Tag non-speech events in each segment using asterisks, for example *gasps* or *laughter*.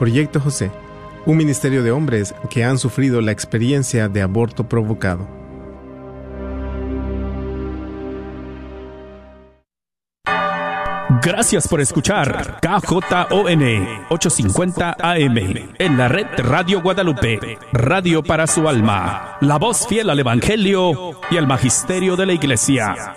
Proyecto José, un ministerio de hombres que han sufrido la experiencia de aborto provocado. Gracias por escuchar KJON 850 AM en la red Radio Guadalupe, radio para su alma, la voz fiel al Evangelio y al Magisterio de la Iglesia.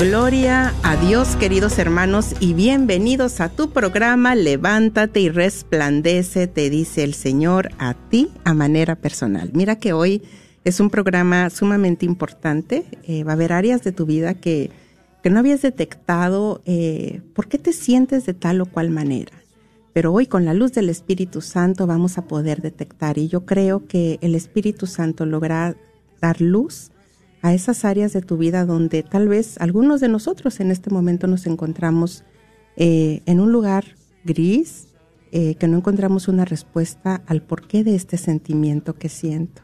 Gloria a Dios, queridos hermanos, y bienvenidos a tu programa Levántate y resplandece, te dice el Señor a ti a manera personal. Mira que hoy es un programa sumamente importante. Eh, va a haber áreas de tu vida que, que no habías detectado eh, por qué te sientes de tal o cual manera. Pero hoy con la luz del Espíritu Santo vamos a poder detectar y yo creo que el Espíritu Santo logra dar luz a esas áreas de tu vida donde tal vez algunos de nosotros en este momento nos encontramos eh, en un lugar gris, eh, que no encontramos una respuesta al porqué de este sentimiento que siento.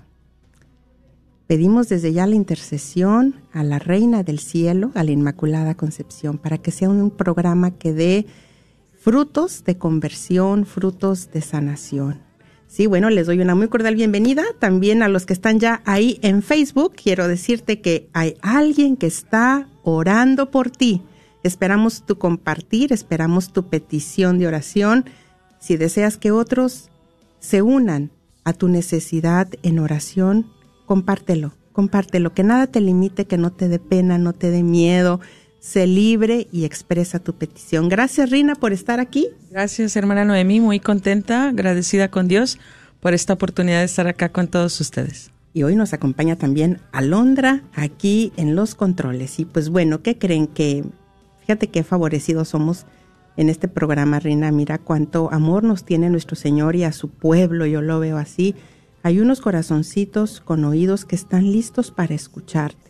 Pedimos desde ya la intercesión a la Reina del Cielo, a la Inmaculada Concepción, para que sea un programa que dé frutos de conversión, frutos de sanación. Sí, bueno, les doy una muy cordial bienvenida también a los que están ya ahí en Facebook. Quiero decirte que hay alguien que está orando por ti. Esperamos tu compartir, esperamos tu petición de oración. Si deseas que otros se unan a tu necesidad en oración, compártelo, compártelo, que nada te limite, que no te dé pena, no te dé miedo, sé libre y expresa tu petición. Gracias, Rina, por estar aquí. Gracias, hermana Noemí, muy contenta, agradecida con Dios por esta oportunidad de estar acá con todos ustedes. Y hoy nos acompaña también Alondra aquí en los controles. Y pues bueno, ¿qué creen que? Fíjate qué favorecidos somos en este programa, Rina. Mira cuánto amor nos tiene nuestro Señor y a su pueblo, yo lo veo así. Hay unos corazoncitos con oídos que están listos para escucharte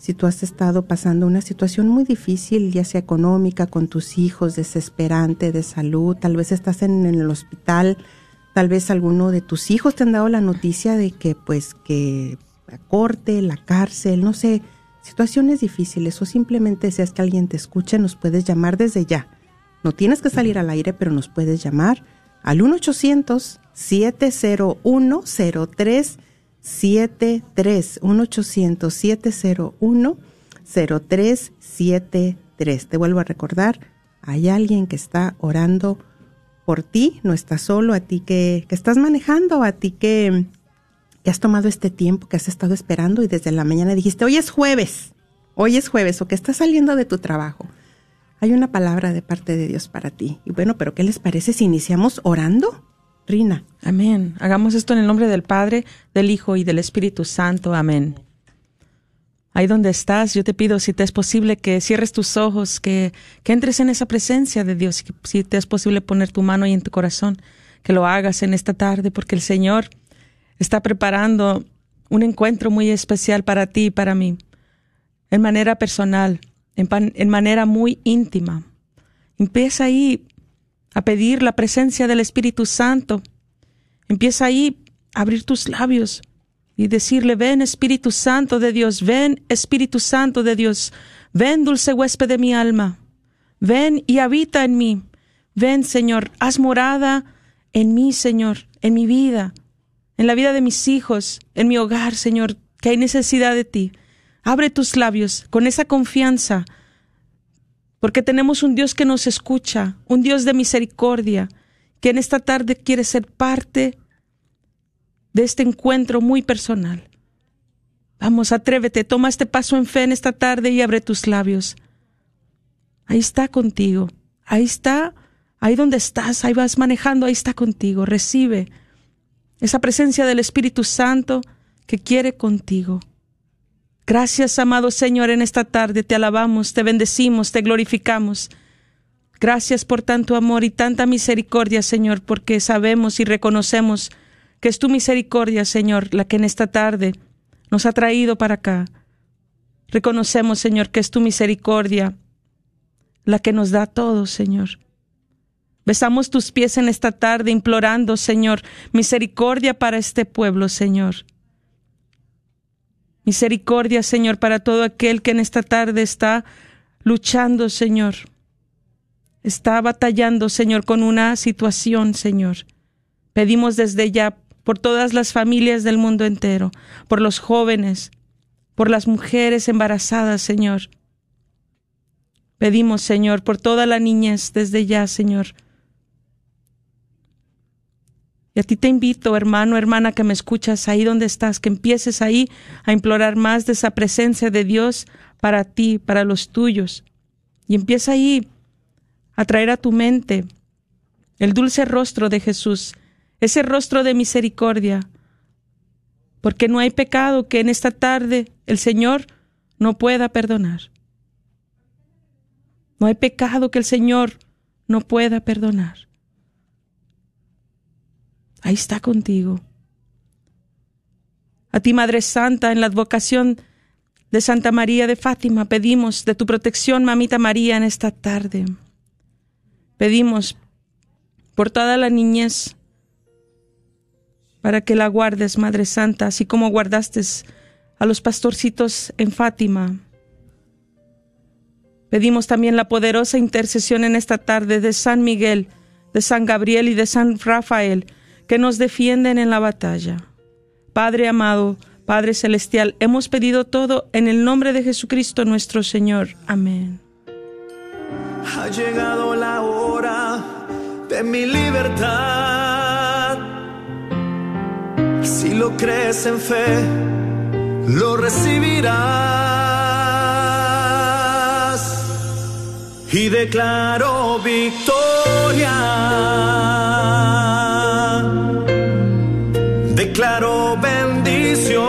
si tú has estado pasando una situación muy difícil, ya sea económica, con tus hijos, desesperante, de salud, tal vez estás en, el hospital, tal vez alguno de tus hijos te han dado la noticia de que pues que la corte, la cárcel, no sé, situaciones difíciles o simplemente deseas que alguien te escuche, nos puedes llamar desde ya. No tienes que salir al aire, pero nos puedes llamar al 1 800 701 03 73 1 701 0373 Te vuelvo a recordar, hay alguien que está orando por ti, no estás solo, a ti que, que estás manejando, a ti que, que has tomado este tiempo, que has estado esperando y desde la mañana dijiste, hoy es jueves, hoy es jueves o que estás saliendo de tu trabajo. Hay una palabra de parte de Dios para ti. Y bueno, pero ¿qué les parece si iniciamos orando? Amén. Hagamos esto en el nombre del Padre, del Hijo y del Espíritu Santo. Amén. Ahí donde estás, yo te pido, si te es posible, que cierres tus ojos, que, que entres en esa presencia de Dios, si te es posible poner tu mano ahí en tu corazón, que lo hagas en esta tarde, porque el Señor está preparando un encuentro muy especial para ti y para mí, en manera personal, en, en manera muy íntima. Empieza ahí a pedir la presencia del Espíritu Santo. Empieza ahí a abrir tus labios y decirle, ven Espíritu Santo de Dios, ven Espíritu Santo de Dios, ven dulce huésped de mi alma, ven y habita en mí, ven Señor, haz morada en mí Señor, en mi vida, en la vida de mis hijos, en mi hogar Señor, que hay necesidad de ti. Abre tus labios con esa confianza, porque tenemos un Dios que nos escucha, un Dios de misericordia, que en esta tarde quiere ser parte de este encuentro muy personal. Vamos, atrévete, toma este paso en fe en esta tarde y abre tus labios. Ahí está contigo, ahí está, ahí donde estás, ahí vas manejando, ahí está contigo. Recibe esa presencia del Espíritu Santo que quiere contigo. Gracias, amado Señor, en esta tarde te alabamos, te bendecimos, te glorificamos. Gracias por tanto amor y tanta misericordia, Señor, porque sabemos y reconocemos que es tu misericordia, Señor, la que en esta tarde nos ha traído para acá. Reconocemos, Señor, que es tu misericordia la que nos da todo, Señor. Besamos tus pies en esta tarde implorando, Señor, misericordia para este pueblo, Señor. Misericordia, Señor, para todo aquel que en esta tarde está luchando, Señor. Está batallando, Señor, con una situación, Señor. Pedimos desde ya por todas las familias del mundo entero, por los jóvenes, por las mujeres embarazadas, Señor. Pedimos, Señor, por toda la niñez desde ya, Señor. Y a ti te invito, hermano, hermana, que me escuchas ahí donde estás, que empieces ahí a implorar más de esa presencia de Dios para ti, para los tuyos. Y empieza ahí a traer a tu mente el dulce rostro de Jesús, ese rostro de misericordia, porque no hay pecado que en esta tarde el Señor no pueda perdonar. No hay pecado que el Señor no pueda perdonar. Ahí está contigo. A ti, Madre Santa, en la advocación de Santa María de Fátima, pedimos de tu protección, Mamita María, en esta tarde. Pedimos por toda la niñez para que la guardes, Madre Santa, así como guardaste a los pastorcitos en Fátima. Pedimos también la poderosa intercesión en esta tarde de San Miguel, de San Gabriel y de San Rafael, que nos defienden en la batalla. Padre amado, Padre celestial, hemos pedido todo en el nombre de Jesucristo nuestro Señor. Amén. Ha llegado la hora de mi libertad si lo crees en fe, lo recibirás. Y declaro victoria. Declaro bendición.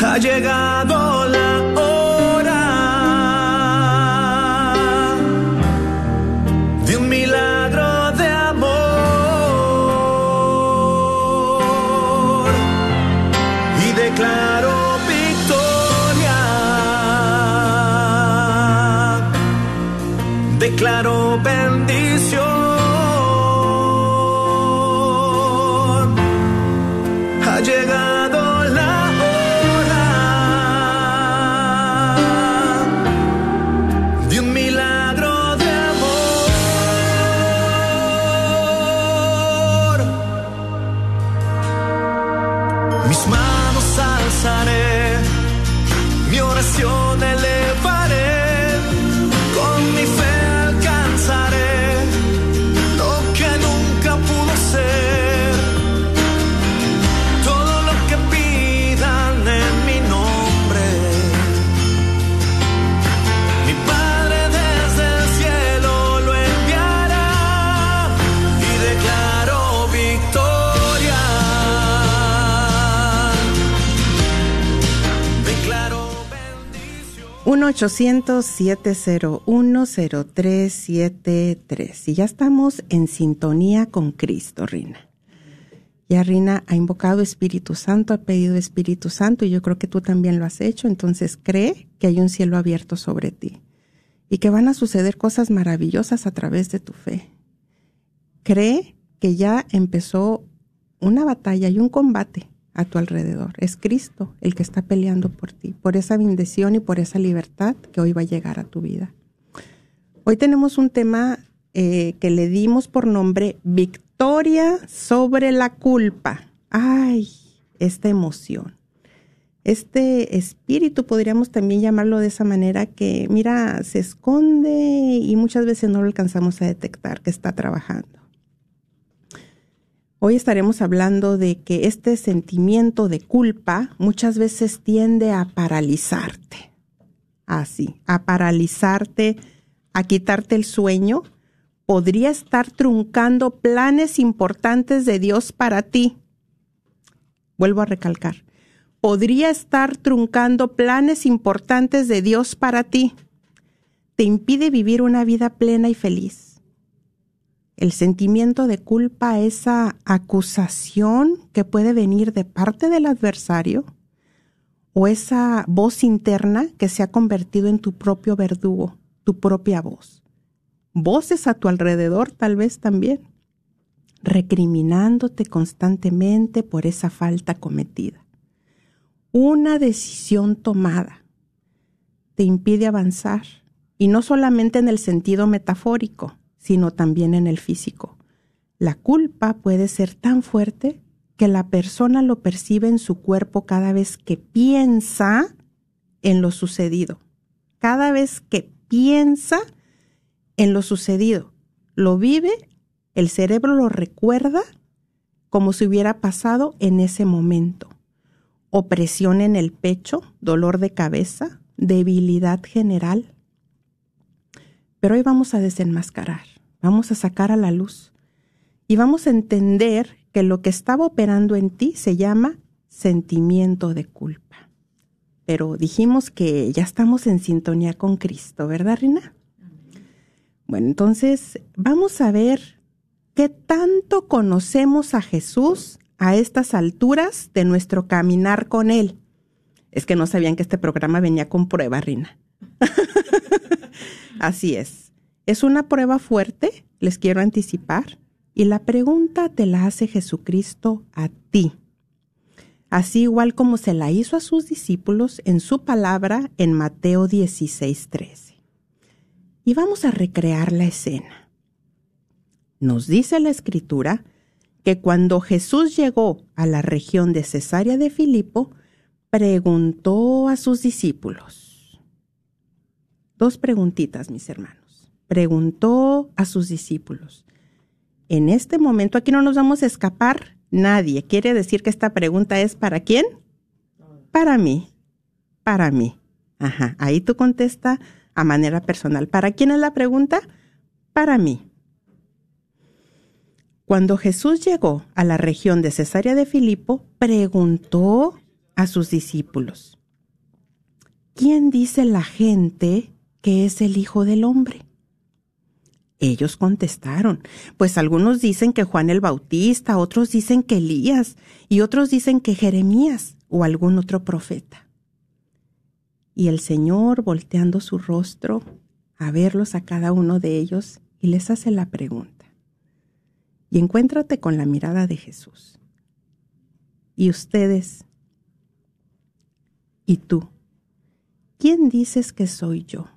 Ha llegado pensare, mio orazione 1-800-701-0373. Y ya estamos en sintonía con Cristo, Rina. Ya Rina ha invocado Espíritu Santo, ha pedido Espíritu Santo y yo creo que tú también lo has hecho. Entonces cree que hay un cielo abierto sobre ti y que van a suceder cosas maravillosas a través de tu fe. Cree que ya empezó una batalla y un combate a tu alrededor. Es Cristo el que está peleando por ti, por esa bendición y por esa libertad que hoy va a llegar a tu vida. Hoy tenemos un tema eh, que le dimos por nombre Victoria sobre la culpa. Ay, esta emoción. Este espíritu podríamos también llamarlo de esa manera que, mira, se esconde y muchas veces no lo alcanzamos a detectar que está trabajando. Hoy estaremos hablando de que este sentimiento de culpa muchas veces tiende a paralizarte. Así, a paralizarte, a quitarte el sueño. Podría estar truncando planes importantes de Dios para ti. Vuelvo a recalcar. Podría estar truncando planes importantes de Dios para ti. Te impide vivir una vida plena y feliz el sentimiento de culpa, esa acusación que puede venir de parte del adversario o esa voz interna que se ha convertido en tu propio verdugo, tu propia voz. Voces a tu alrededor tal vez también, recriminándote constantemente por esa falta cometida. Una decisión tomada te impide avanzar, y no solamente en el sentido metafórico, sino también en el físico. La culpa puede ser tan fuerte que la persona lo percibe en su cuerpo cada vez que piensa en lo sucedido. Cada vez que piensa en lo sucedido, lo vive, el cerebro lo recuerda como si hubiera pasado en ese momento. Opresión en el pecho, dolor de cabeza, debilidad general. Pero hoy vamos a desenmascarar vamos a sacar a la luz y vamos a entender que lo que estaba operando en ti se llama sentimiento de culpa. Pero dijimos que ya estamos en sintonía con Cristo, ¿verdad, Rina? Bueno, entonces vamos a ver qué tanto conocemos a Jesús a estas alturas de nuestro caminar con Él. Es que no sabían que este programa venía con prueba, Rina. *laughs* Así es. Es una prueba fuerte, les quiero anticipar, y la pregunta te la hace Jesucristo a ti. Así igual como se la hizo a sus discípulos en su palabra en Mateo 16:13. Y vamos a recrear la escena. Nos dice la escritura que cuando Jesús llegó a la región de Cesarea de Filipo, preguntó a sus discípulos. Dos preguntitas, mis hermanos preguntó a sus discípulos. En este momento, aquí no nos vamos a escapar nadie. Quiere decir que esta pregunta es ¿para quién? Para mí. Para mí. Ajá. Ahí tú contesta a manera personal. ¿Para quién es la pregunta? Para mí. Cuando Jesús llegó a la región de Cesarea de Filipo, preguntó a sus discípulos, ¿quién dice la gente que es el Hijo del Hombre? Ellos contestaron, pues algunos dicen que Juan el Bautista, otros dicen que Elías y otros dicen que Jeremías o algún otro profeta. Y el Señor, volteando su rostro a verlos a cada uno de ellos, y les hace la pregunta. Y encuéntrate con la mirada de Jesús. Y ustedes, y tú, ¿quién dices que soy yo?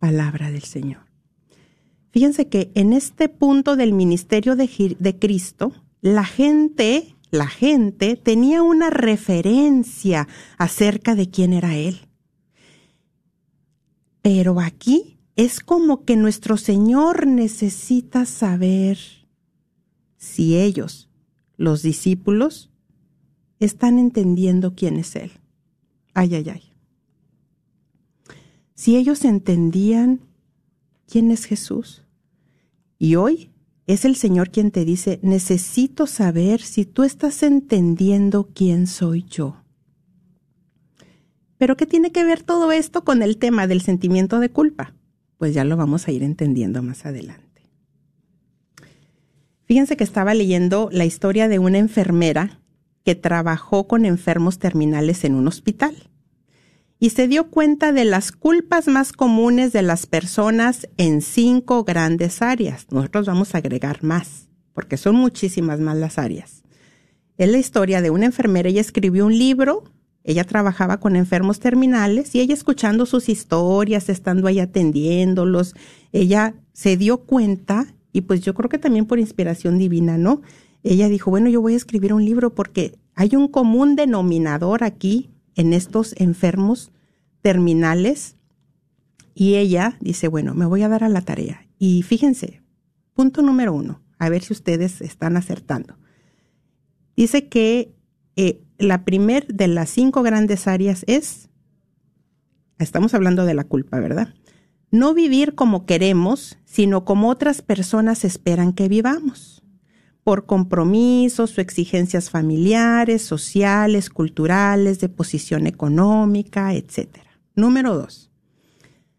Palabra del Señor. Fíjense que en este punto del ministerio de, Cristo, la gente, la gente tenía una referencia acerca de quién era Él. Pero aquí es como que nuestro Señor necesita saber si ellos, los discípulos, están entendiendo quién es Él. Ay, ay, ay. Si ellos entendían quién es Jesús. Y hoy es el Señor quien te dice, necesito saber si tú estás entendiendo quién soy yo. Pero ¿qué tiene que ver todo esto con el tema del sentimiento de culpa? Pues ya lo vamos a ir entendiendo más adelante. Fíjense que estaba leyendo la historia de una enfermera que trabajó con enfermos terminales en un hospital y se dio cuenta de las culpas más comunes de las personas en cinco grandes áreas. Nosotros vamos a agregar más, porque son muchísimas más las áreas. Es la historia de una enfermera, ella escribió un libro, ella trabajaba con enfermos terminales y ella escuchando sus historias, estando ahí atendiéndolos, ella se dio cuenta y pues yo creo que también por inspiración divina, ¿no? Ella dijo, bueno, yo voy a escribir un libro porque hay un común denominador aquí en estos enfermos terminales y ella dice, bueno, me voy a dar a la tarea. Y fíjense, punto número uno, a ver si ustedes están acertando. Dice que eh, la primer de las cinco grandes áreas es, estamos hablando de la culpa, ¿verdad? No vivir como queremos, sino como otras personas esperan que vivamos por compromisos o exigencias familiares, sociales, culturales, de posición económica, etc. Número dos,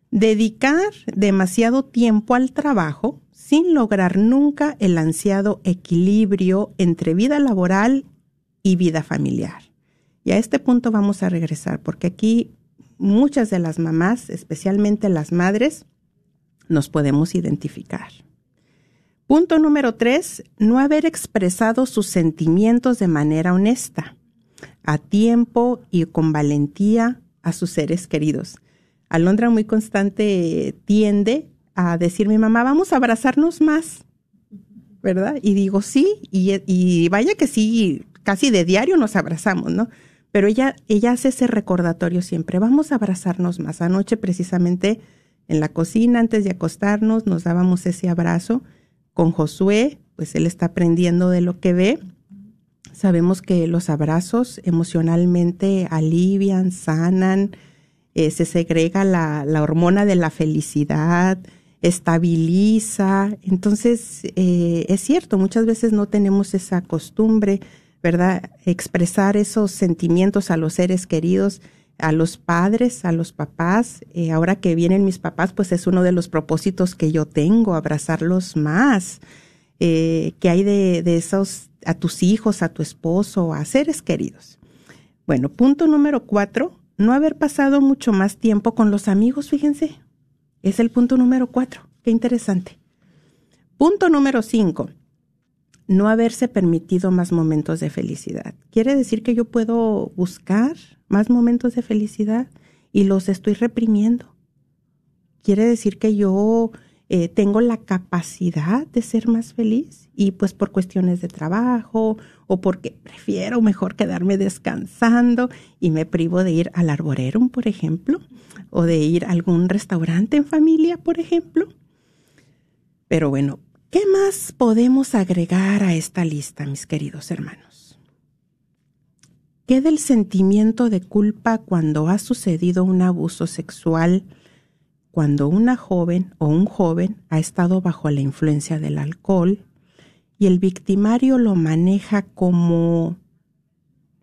dedicar demasiado tiempo al trabajo sin lograr nunca el ansiado equilibrio entre vida laboral y vida familiar. Y a este punto vamos a regresar, porque aquí muchas de las mamás, especialmente las madres, nos podemos identificar. Punto número tres, no haber expresado sus sentimientos de manera honesta, a tiempo y con valentía a sus seres queridos. Alondra muy constante tiende a decir, mi mamá, vamos a abrazarnos más, ¿verdad? Y digo, sí, y, vaya que sí, casi de diario nos abrazamos, ¿no? Pero ella, ella hace ese recordatorio siempre, vamos a abrazarnos más. Anoche precisamente en la cocina, antes de acostarnos, nos dábamos ese abrazo con Josué, pues él está aprendiendo de lo que ve. Sabemos que los abrazos emocionalmente alivian, sanan, eh, se segrega la, hormona de la felicidad, estabiliza. Entonces, eh, es cierto, muchas veces no tenemos esa costumbre, ¿verdad? Expresar esos sentimientos a los seres queridos a los padres, a los papás. Eh, ahora que vienen mis papás, pues es uno de los propósitos que yo tengo, abrazarlos más. Eh, que hay de, de, esos a tus hijos, a tu esposo, a seres queridos. Bueno, punto número cuatro, no haber pasado mucho más tiempo con los amigos, fíjense. Es el punto número cuatro. Qué interesante. Punto número cinco, no haberse permitido más momentos de felicidad. Quiere decir que yo puedo buscar más momentos de felicidad y los estoy reprimiendo. Quiere decir que yo eh, tengo la capacidad de ser más feliz y pues por cuestiones de trabajo o porque prefiero mejor quedarme descansando y me privo de ir al arborerum, por ejemplo, o de ir a algún restaurante en familia, por ejemplo. Pero bueno, ¿qué más podemos agregar a esta lista, mis queridos hermanos? ¿Qué del sentimiento de culpa cuando ha sucedido un abuso sexual, cuando una joven o un joven ha estado bajo la influencia del alcohol y el victimario lo maneja como,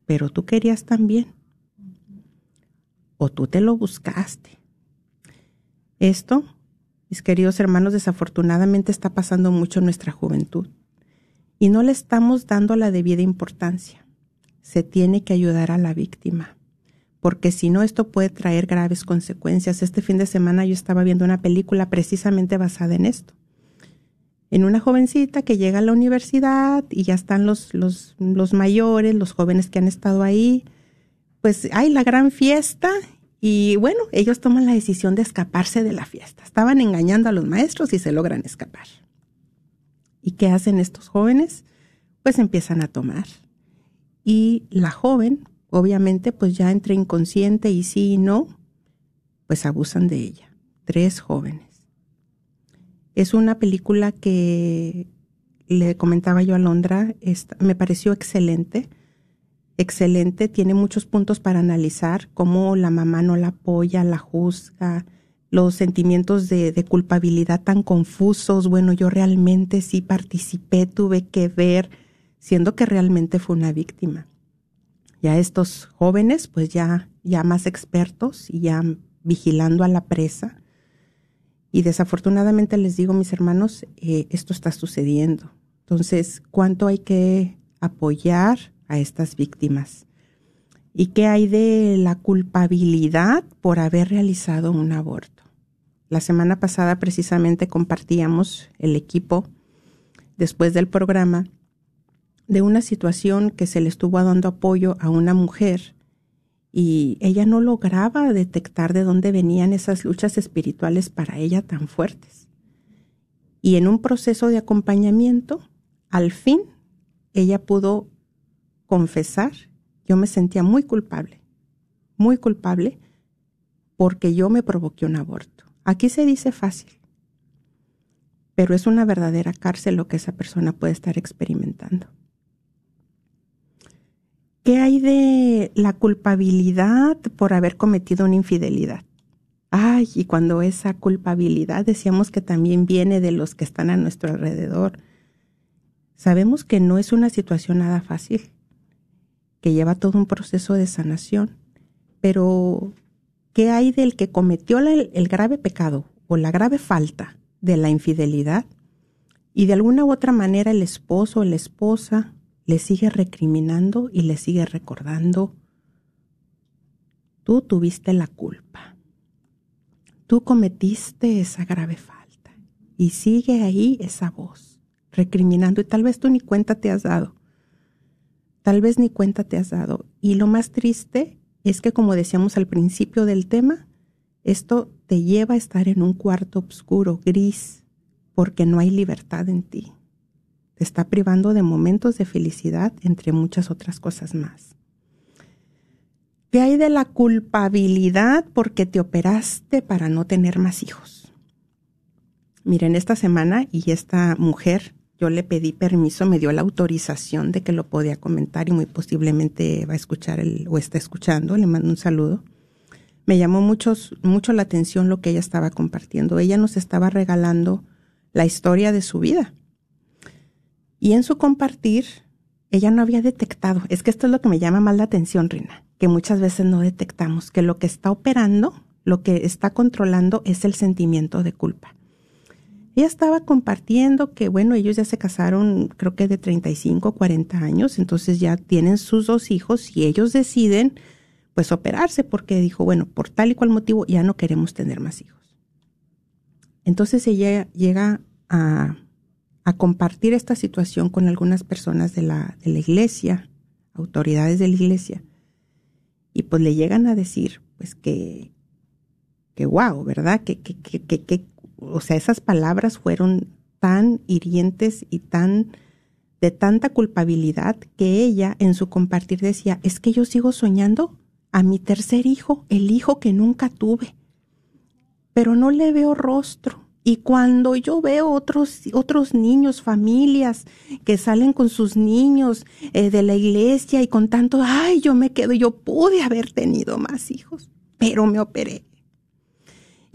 pero tú querías también, o tú te lo buscaste? Esto, mis queridos hermanos, desafortunadamente está pasando mucho en nuestra juventud y no le estamos dando la debida importancia se tiene que ayudar a la víctima, porque si no esto puede traer graves consecuencias. Este fin de semana yo estaba viendo una película precisamente basada en esto. En una jovencita que llega a la universidad y ya están los, los, los mayores, los jóvenes que han estado ahí, pues hay la gran fiesta y bueno, ellos toman la decisión de escaparse de la fiesta. Estaban engañando a los maestros y se logran escapar. ¿Y qué hacen estos jóvenes? Pues empiezan a tomar y la joven, obviamente, pues ya entre inconsciente y sí y no, pues abusan de ella. Tres jóvenes. Es una película que le comentaba yo a Londra, me pareció excelente, excelente, tiene muchos puntos para analizar, cómo la mamá no la apoya, la juzga, los sentimientos de, de culpabilidad tan confusos, bueno, yo realmente sí participé, tuve que ver, siendo que realmente fue una víctima. Ya estos jóvenes pues ya, ya más expertos y ya vigilando a la presa. Y desafortunadamente les digo, mis hermanos, eh, esto está sucediendo. Entonces, ¿cuánto hay que apoyar a estas víctimas? ¿Y qué hay de la culpabilidad por haber realizado un aborto? La semana pasada precisamente compartíamos el equipo después del programa de una situación que se le estuvo dando apoyo a una mujer y ella no lograba detectar de dónde venían esas luchas espirituales para ella tan fuertes. Y en un proceso de acompañamiento, al fin, ella pudo confesar, yo me sentía muy culpable, muy culpable, porque yo me provoqué un aborto. Aquí se dice fácil, pero es una verdadera cárcel lo que esa persona puede estar experimentando. ¿Qué hay de la culpabilidad por haber cometido una infidelidad? Ay, y cuando esa culpabilidad decíamos que también viene de los que están a nuestro alrededor. Sabemos que no es una situación nada fácil, que lleva todo un proceso de sanación, pero ¿qué hay del que cometió el, grave pecado o la grave falta de la infidelidad? Y de alguna u otra manera el esposo o la esposa le sigue recriminando y le sigue recordando, tú tuviste la culpa, tú cometiste esa grave falta y sigue ahí esa voz recriminando y tal vez tú ni cuenta te has dado, tal vez ni cuenta te has dado. Y lo más triste es que como decíamos al principio del tema, esto te lleva a estar en un cuarto oscuro, gris, porque no hay libertad en ti te está privando de momentos de felicidad, entre muchas otras cosas más. ¿Qué hay de la culpabilidad porque te operaste para no tener más hijos? Miren, esta semana y esta mujer, yo le pedí permiso, me dio la autorización de que lo podía comentar y muy posiblemente va a escuchar el, o está escuchando, le mando un saludo. Me llamó mucho, mucho la atención lo que ella estaba compartiendo. Ella nos estaba regalando la historia de su vida y en su compartir, ella no había detectado, es que esto es lo que me llama más la atención, Rina, que muchas veces no detectamos, que lo que está operando, lo que está controlando es el sentimiento de culpa. Ella estaba compartiendo que, bueno, ellos ya se casaron, creo que de 35, 40 años, entonces ya tienen sus dos hijos y ellos deciden, pues, operarse porque dijo, bueno, por tal y cual motivo ya no queremos tener más hijos. Entonces ella llega a compartir esta situación con algunas personas de la, de la iglesia, autoridades de la iglesia, y pues le llegan a decir, pues que, que wow, ¿verdad? Que, que, que, que, o sea, esas palabras fueron tan hirientes y tan de tanta culpabilidad que ella en su compartir decía, es que yo sigo soñando a mi tercer hijo, el hijo que nunca tuve, pero no le veo rostro, y cuando yo veo otros, otros niños, familias que salen con sus niños eh, de la iglesia y con tanto, ay, yo me quedo, yo pude haber tenido más hijos, pero me operé.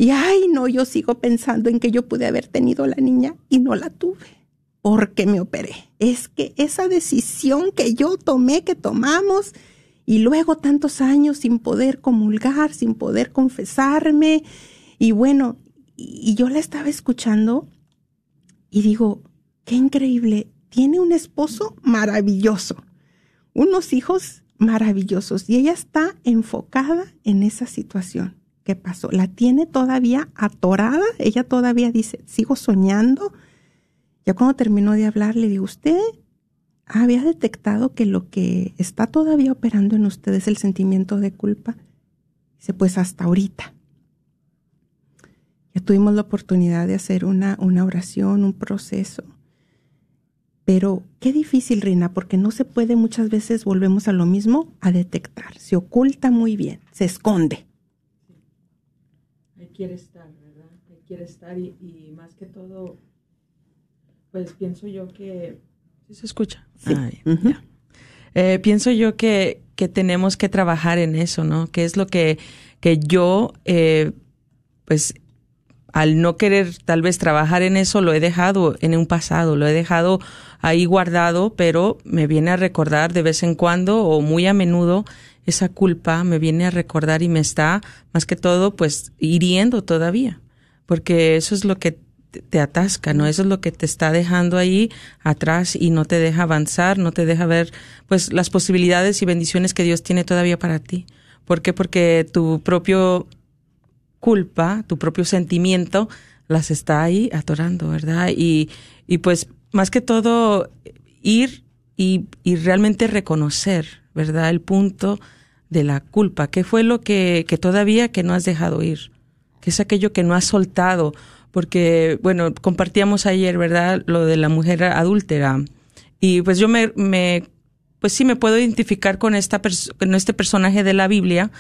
Y ay, no, yo sigo pensando en que yo pude haber tenido la niña y no la tuve porque me operé. Es que esa decisión que yo tomé, que tomamos, y luego tantos años sin poder comulgar, sin poder confesarme, y bueno, y yo la estaba escuchando y digo, qué increíble, tiene un esposo maravilloso, unos hijos maravillosos y ella está enfocada en esa situación que pasó. La tiene todavía atorada, ella todavía dice, sigo soñando. Ya cuando terminó de hablar, le digo, usted había detectado que lo que está todavía operando en usted es el sentimiento de culpa. Dice, pues hasta ahorita. Ya tuvimos la oportunidad de hacer una, una oración, un proceso. Pero qué difícil, Rina, porque no se puede muchas veces, volvemos a lo mismo, a detectar. Se oculta muy bien, se esconde. Quiere estar, ¿verdad? Ahí quiere estar y, más que todo, pues pienso yo que... ¿Sí se escucha? Sí. Eh, pienso yo que, que, tenemos que trabajar en eso, ¿no? Que es lo que, que yo, eh, pues al no querer tal vez trabajar en eso, lo he dejado en un pasado, lo he dejado ahí guardado, pero me viene a recordar de vez en cuando o muy a menudo esa culpa me viene a recordar y me está, más que todo, pues hiriendo todavía, porque eso es lo que te atasca, ¿no? Eso es lo que te está dejando ahí atrás y no te deja avanzar, no te deja ver, pues, las posibilidades y bendiciones que Dios tiene todavía para ti. ¿Por qué? Porque tu propio culpa, tu propio sentimiento, las está ahí atorando, ¿verdad? Y, y pues, más que todo, ir y, y realmente reconocer, ¿verdad? El punto de la culpa. ¿Qué fue lo que, que todavía que no has dejado ir? ¿Qué es aquello que no has soltado? Porque, bueno, compartíamos ayer, ¿verdad? Lo de la mujer adúltera. Y pues yo me, me pues sí me puedo identificar con esta con este personaje de la Biblia.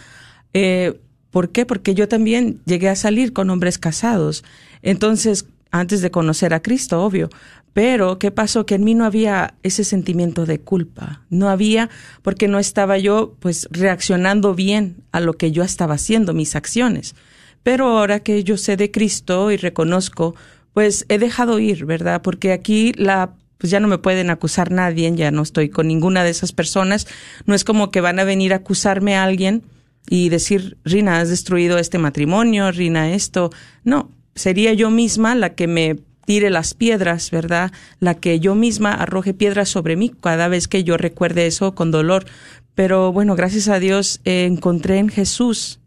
Eh, ¿Por qué? Porque yo también llegué a salir con hombres casados. Entonces, antes de conocer a Cristo, obvio. Pero, ¿qué pasó? Que en mí no había ese sentimiento de culpa. No había, porque no estaba yo, pues, reaccionando bien a lo que yo estaba haciendo, mis acciones. Pero ahora que yo sé de Cristo y reconozco, pues he dejado ir, ¿verdad? Porque aquí la pues ya no me pueden acusar nadie, ya no estoy con ninguna de esas personas. No es como que van a venir a acusarme a alguien y decir, Rina, has destruido este matrimonio, Rina, esto. No, sería yo misma la que me tire las piedras, ¿verdad? La que yo misma arroje piedras sobre mí cada vez que yo recuerde eso con dolor. Pero bueno, gracias a Dios eh, encontré en Jesús,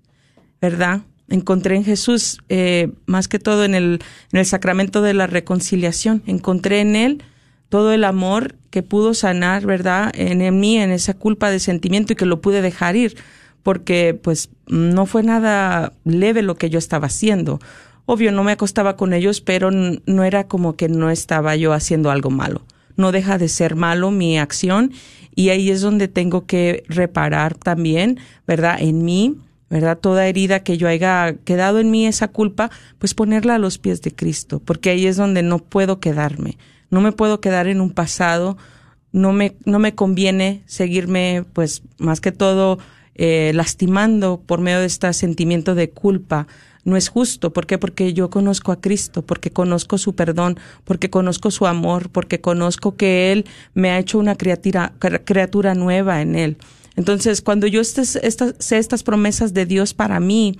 ¿verdad? Encontré en Jesús, eh, más que todo en el, en el sacramento de la reconciliación, encontré en Él todo el amor que pudo sanar, ¿verdad? En, en mí, en esa culpa de sentimiento y que lo pude dejar ir, porque pues no fue nada leve lo que yo estaba haciendo. Obvio, no me acostaba con ellos, pero no era como que no estaba yo haciendo algo malo. No deja de ser malo mi acción y ahí es donde tengo que reparar también, ¿verdad? En mí, ¿verdad? Toda herida que yo haya quedado en mí, esa culpa, pues ponerla a los pies de Cristo, porque ahí es donde no puedo quedarme. No me puedo quedar en un pasado, no me, no me conviene seguirme, pues, más que todo, eh, lastimando por medio de este sentimiento de culpa, no es justo. ¿Por qué? Porque yo conozco a Cristo, porque conozco su perdón, porque conozco su amor, porque conozco que Él me ha hecho una criatura, criatura nueva en Él. Entonces, cuando yo sé estas promesas de Dios para mí,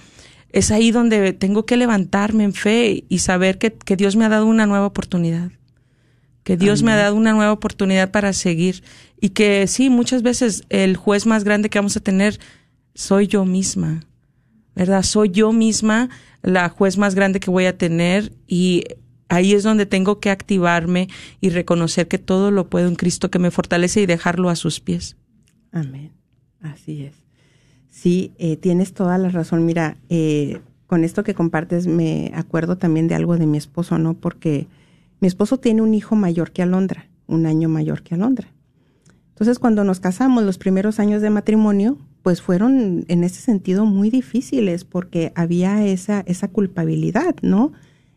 es ahí donde tengo que levantarme en fe y saber que, que Dios me ha dado una nueva oportunidad, que Dios me ha dado una nueva oportunidad para seguir y que sí, muchas veces el juez más grande que vamos a tener soy yo misma ¿verdad? Soy yo misma la juez más grande que voy a tener y ahí es donde tengo que activarme y reconocer que todo lo puedo en Cristo que me fortalece y dejarlo a sus pies. Amén. Así es. Sí, eh, tienes toda la razón. Mira, eh, con esto que compartes me acuerdo también de algo de mi esposo, ¿no? Porque mi esposo tiene un hijo mayor que Alondra, un año mayor que Alondra. Entonces, cuando nos casamos, los primeros años de matrimonio, pues fueron en ese sentido muy difíciles porque había esa, esa culpabilidad, ¿no?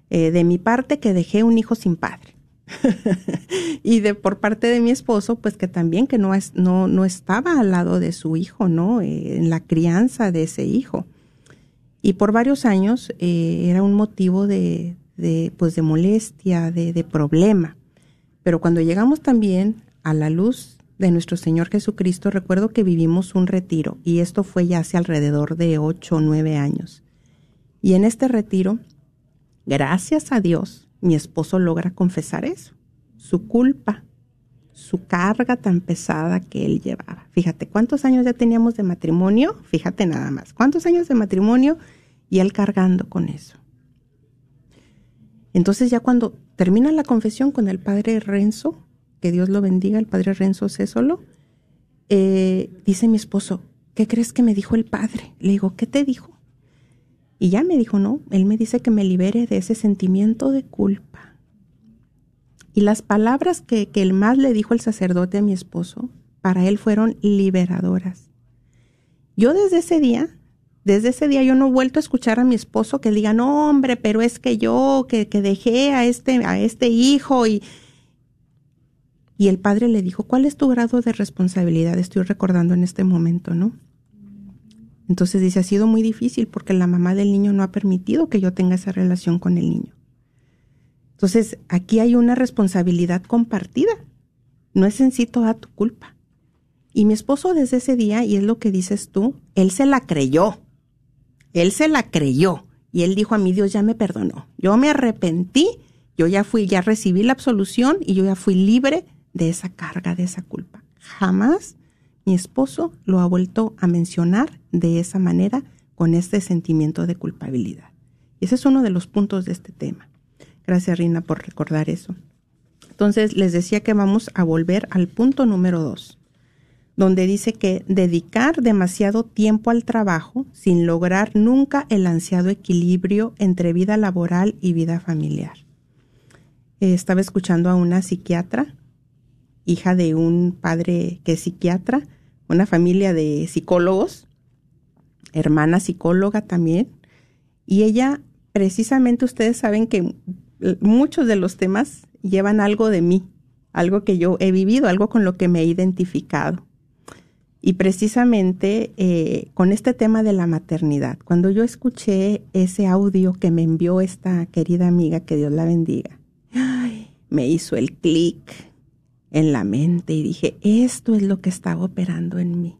Eh, de mi parte que dejé un hijo sin padre. *laughs* y de por parte de mi esposo, pues que también que no, es, no, no estaba al lado de su hijo, ¿no? Eh, en la crianza de ese hijo. Y por varios años eh, era un motivo de, de, pues de molestia, de, de problema. Pero cuando llegamos también a la luz de nuestro Señor Jesucristo, recuerdo que vivimos un retiro y esto fue ya hace alrededor de ocho o nueve años. Y en este retiro, gracias a Dios, mi esposo logra confesar eso, su culpa, su carga tan pesada que él llevaba. Fíjate, ¿cuántos años ya teníamos de matrimonio? Fíjate nada más, ¿cuántos años de matrimonio? Y él cargando con eso. Entonces ya cuando termina la confesión con el padre Renzo, que Dios lo bendiga, el padre Renzo Césolo, eh, dice mi esposo, ¿qué crees que me dijo el padre? Le digo, ¿qué te dijo? Y ya me dijo, no, él me dice que me libere de ese sentimiento de culpa. Y las palabras que, que el más le dijo el sacerdote a mi esposo, para él fueron liberadoras. Yo desde ese día, desde ese día yo no he vuelto a escuchar a mi esposo que diga, no hombre, pero es que yo que, que dejé a este, a este hijo y, y el padre le dijo, ¿cuál es tu grado de responsabilidad? Estoy recordando en este momento, ¿no? Entonces dice, ha sido muy difícil porque la mamá del niño no ha permitido que yo tenga esa relación con el niño. Entonces, aquí hay una responsabilidad compartida. No es en sí toda tu culpa. Y mi esposo desde ese día, y es lo que dices tú, él se la creyó. Él se la creyó. Y él dijo a mí, Dios ya me perdonó. Yo me arrepentí, yo ya fui, ya recibí la absolución y yo ya fui libre de esa carga, de esa culpa. Jamás mi esposo lo ha vuelto a mencionar de esa manera, con este sentimiento de culpabilidad. Y ese es uno de los puntos de este tema. Gracias, Rina, por recordar eso. Entonces, les decía que vamos a volver al punto número dos, donde dice que dedicar demasiado tiempo al trabajo sin lograr nunca el ansiado equilibrio entre vida laboral y vida familiar. Estaba escuchando a una psiquiatra, hija de un padre que es psiquiatra, una familia de psicólogos, hermana psicóloga también, y ella, precisamente ustedes saben que muchos de los temas llevan algo de mí, algo que yo he vivido, algo con lo que me he identificado. Y precisamente eh, con este tema de la maternidad, cuando yo escuché ese audio que me envió esta querida amiga, que Dios la bendiga, *gasps* me hizo el clic en la mente y dije, esto es lo que estaba operando en mí.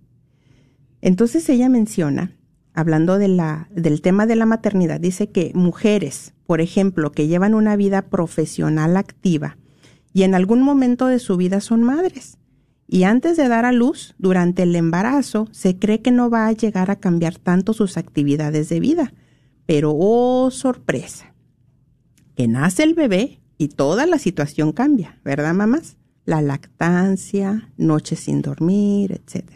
Entonces ella menciona, hablando de la, del tema de la maternidad, dice que mujeres, por ejemplo, que llevan una vida profesional activa y en algún momento de su vida son madres, y antes de dar a luz, durante el embarazo, se cree que no va a llegar a cambiar tanto sus actividades de vida. Pero, oh, sorpresa, que nace el bebé y toda la situación cambia, ¿verdad, mamás? La lactancia, noches sin dormir, etc.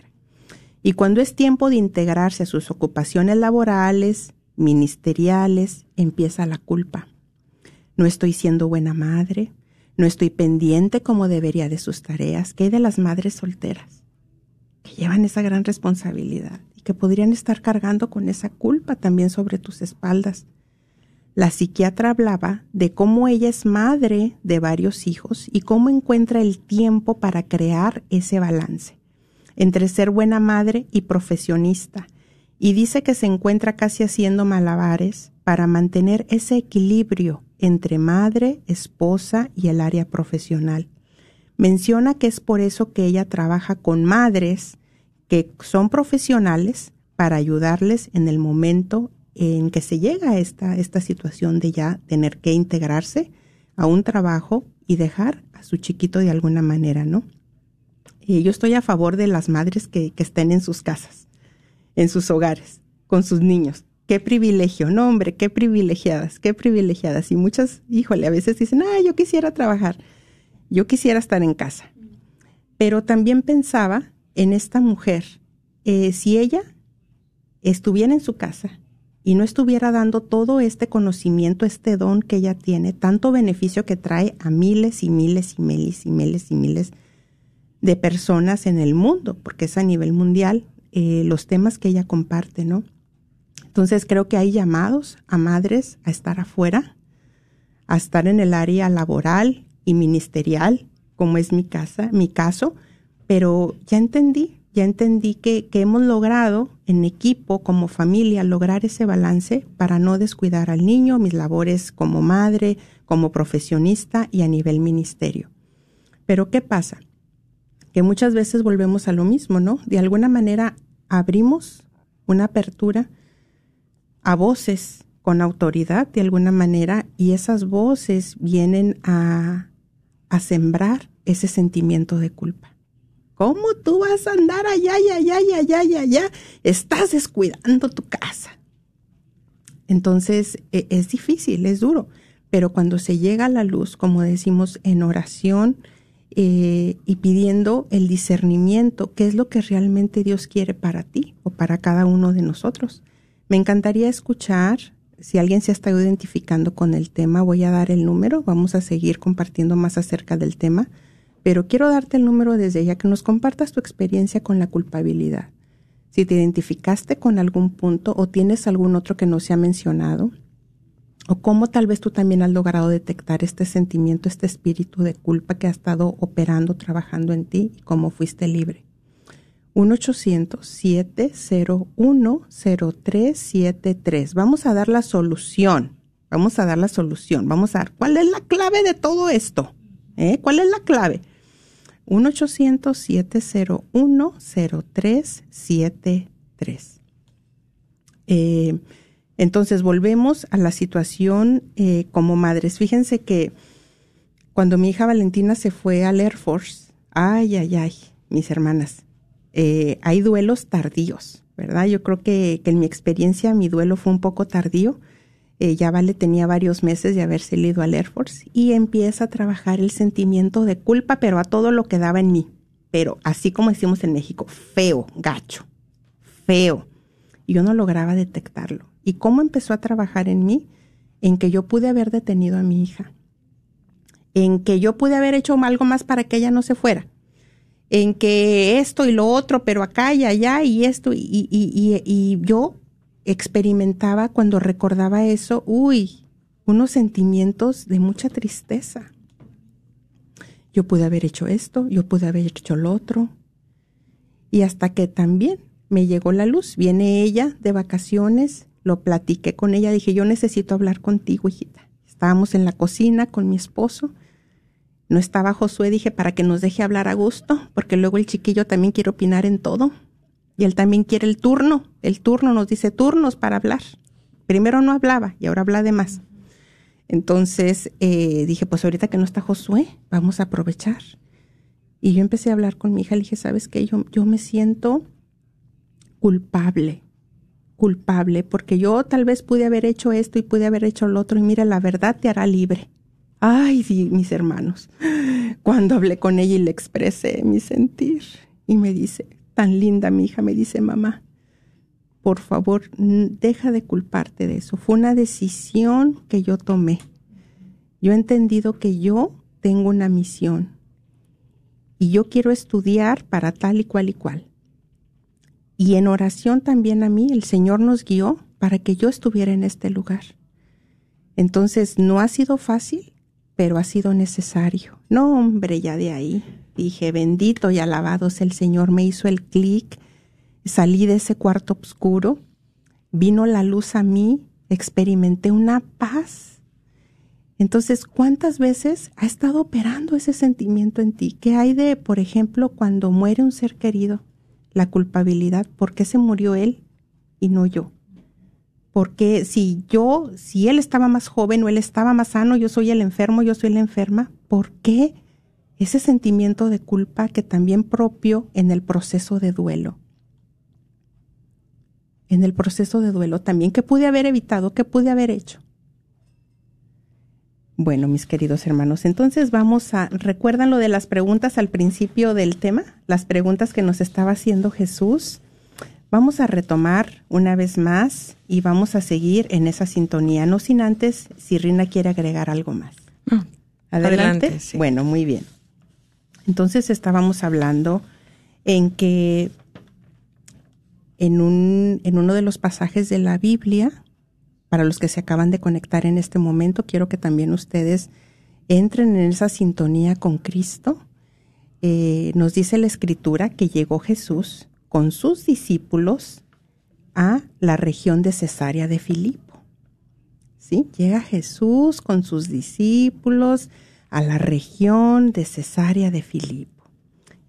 Y cuando es tiempo de integrarse a sus ocupaciones laborales, ministeriales, empieza la culpa. No estoy siendo buena madre, no estoy pendiente como debería de sus tareas. ¿Qué hay de las madres solteras? Que llevan esa gran responsabilidad y que podrían estar cargando con esa culpa también sobre tus espaldas. La psiquiatra hablaba de cómo ella es madre de varios hijos y cómo encuentra el tiempo para crear ese balance entre ser buena madre y profesionista. Y dice que se encuentra casi haciendo malabares para mantener ese equilibrio entre madre, esposa y el área profesional. Menciona que es por eso que ella trabaja con madres que son profesionales para ayudarles en el momento en que se llega a esta, esta situación de ya tener que integrarse a un trabajo y dejar a su chiquito de alguna manera, ¿no? yo estoy a favor de las madres que, que estén en sus casas, en sus hogares, con sus niños. Qué privilegio, no hombre, qué privilegiadas, qué privilegiadas. Y muchas, híjole, a veces dicen, ah, yo quisiera trabajar, yo quisiera estar en casa. Pero también pensaba en esta mujer, eh, si ella estuviera en su casa y no estuviera dando todo este conocimiento, este don que ella tiene, tanto beneficio que trae a miles y miles y miles y miles y miles de personas en el mundo, porque es a nivel mundial eh, los temas que ella comparte, ¿no? Entonces creo que hay llamados a madres a estar afuera, a estar en el área laboral y ministerial, como es mi casa, mi caso, pero ya entendí ya entendí que, hemos logrado en equipo, como familia, lograr ese balance para no descuidar al niño, mis labores como madre, como profesionista y a nivel ministerio. Pero ¿qué pasa? Que muchas veces volvemos a lo mismo, ¿no? De alguna manera abrimos una apertura a voces con autoridad de alguna manera y esas voces vienen a, sembrar ese sentimiento de culpa. ¿Cómo tú vas a andar allá, allá, allá, allá, allá, allá? Estás descuidando tu casa. Entonces, e, es difícil, es duro, pero cuando se llega a la luz, como decimos en oración eh, y pidiendo el discernimiento, qué es lo que realmente Dios quiere para ti o para cada uno de nosotros. Me encantaría escuchar, si alguien se está identificando con el tema, voy a dar el número, vamos a seguir compartiendo más acerca del tema pero quiero darte el número desde ya que nos compartas tu experiencia con la culpabilidad. Si te identificaste con algún punto o tienes algún otro que no se ha mencionado, o cómo tal vez tú también has logrado detectar este sentimiento, este espíritu de culpa que ha estado operando, trabajando en ti y cómo fuiste libre. 1-800-701-0373. Vamos a dar la solución. Vamos a dar la solución. Vamos a dar cuál es la clave de todo esto. ¿Eh? ¿Cuál es la clave? 1-800-701-0373. Eh, entonces volvemos a la situación eh, como madres. Fíjense que cuando mi hija Valentina se fue al Air Force, ay, ay, ay, mis hermanas, eh, hay duelos tardíos, ¿verdad? Yo creo que, que, en mi experiencia mi duelo fue un poco tardío. Eh, ya Vale tenía varios meses de haberse ido al Air Force y empieza a trabajar el sentimiento de culpa, pero a todo lo que daba en mí. Pero así como decimos en México, feo, gacho, feo. Yo no lograba detectarlo. ¿Y cómo empezó a trabajar en mí? En que yo pude haber detenido a mi hija. En que yo pude haber hecho algo más para que ella no se fuera. En que esto y lo otro, pero acá y allá y esto. Y, y, y, y yo experimentaba cuando recordaba eso, uy, unos sentimientos de mucha tristeza. Yo pude haber hecho esto, yo pude haber hecho lo otro. Y hasta que también me llegó la luz. Viene ella de vacaciones, lo platiqué con ella, dije, yo necesito hablar contigo, hijita. Estábamos en la cocina con mi esposo. No estaba Josué, dije, para que nos deje hablar a gusto, porque luego el chiquillo también quiere opinar en todo. Y él también quiere el turno. El turno nos dice turnos para hablar. Primero no hablaba y ahora habla de más. Entonces eh, dije, pues ahorita que no está Josué, vamos a aprovechar. Y yo empecé a hablar con mi hija, le dije, ¿sabes qué? Yo, yo me siento culpable, culpable, porque yo tal vez pude haber hecho esto y pude haber hecho lo otro, y mira, la verdad te hará libre. Ay, mis hermanos, *gasps* cuando hablé con ella y le expresé mi sentir, y me dice, tan linda mi hija, me dice mamá, por favor, deja de culparte de eso. Fue una decisión que yo tomé. Yo he entendido que yo tengo una misión y yo quiero estudiar para tal y cual y cual. Y en oración también a mí el Señor nos guió para que yo estuviera en este lugar. Entonces no ha sido fácil, pero ha sido necesario. No, hombre, ya de ahí Dije, bendito y alabado sea el Señor, me hizo el clic, salí de ese cuarto oscuro, vino la luz a mí, experimenté una paz. Entonces, ¿cuántas veces ha estado operando ese sentimiento en ti? ¿Qué hay de, por ejemplo, cuando muere un ser querido? La culpabilidad, ¿por qué se murió él y no yo? Porque si yo, si él estaba más joven o él estaba más sano, yo soy el enfermo, yo soy la enferma, ¿por qué ese sentimiento de culpa que también propio en el proceso de duelo. En el proceso de duelo también, ¿qué pude haber evitado? ¿Qué pude haber hecho? Bueno, mis queridos hermanos, entonces vamos a, ¿recuerdan lo de las preguntas al principio del tema? Las preguntas que nos estaba haciendo Jesús. Vamos a retomar una vez más y vamos a seguir en esa sintonía, no sin antes si Rina quiere agregar algo más. adelante. Bueno, muy bien. Entonces estábamos hablando en que en, un, en uno de los pasajes de la Biblia, para los que se acaban de conectar en este momento, quiero que también ustedes entren en esa sintonía con Cristo. Eh, nos dice la escritura que llegó Jesús con sus discípulos a la región de Cesarea de Filipo. ¿Sí? Llega Jesús con sus discípulos a la región de Cesarea de Filipo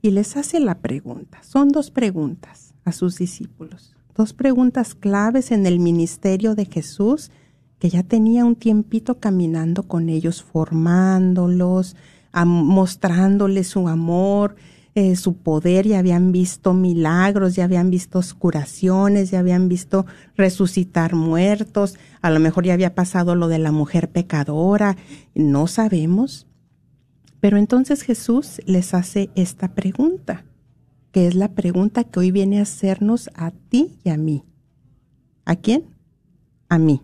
y les hace la pregunta. Son dos preguntas a sus discípulos, dos preguntas claves en el ministerio de Jesús que ya tenía un tiempito caminando con ellos, formándolos, mostrándoles su amor, eh, su poder, ya habían visto milagros, ya habían visto curaciones, ya habían visto resucitar muertos, a lo mejor ya había pasado lo de la mujer pecadora, no sabemos, pero entonces Jesús les hace esta pregunta, que es la pregunta que hoy viene a hacernos a ti y a mí. ¿A quién? A mí.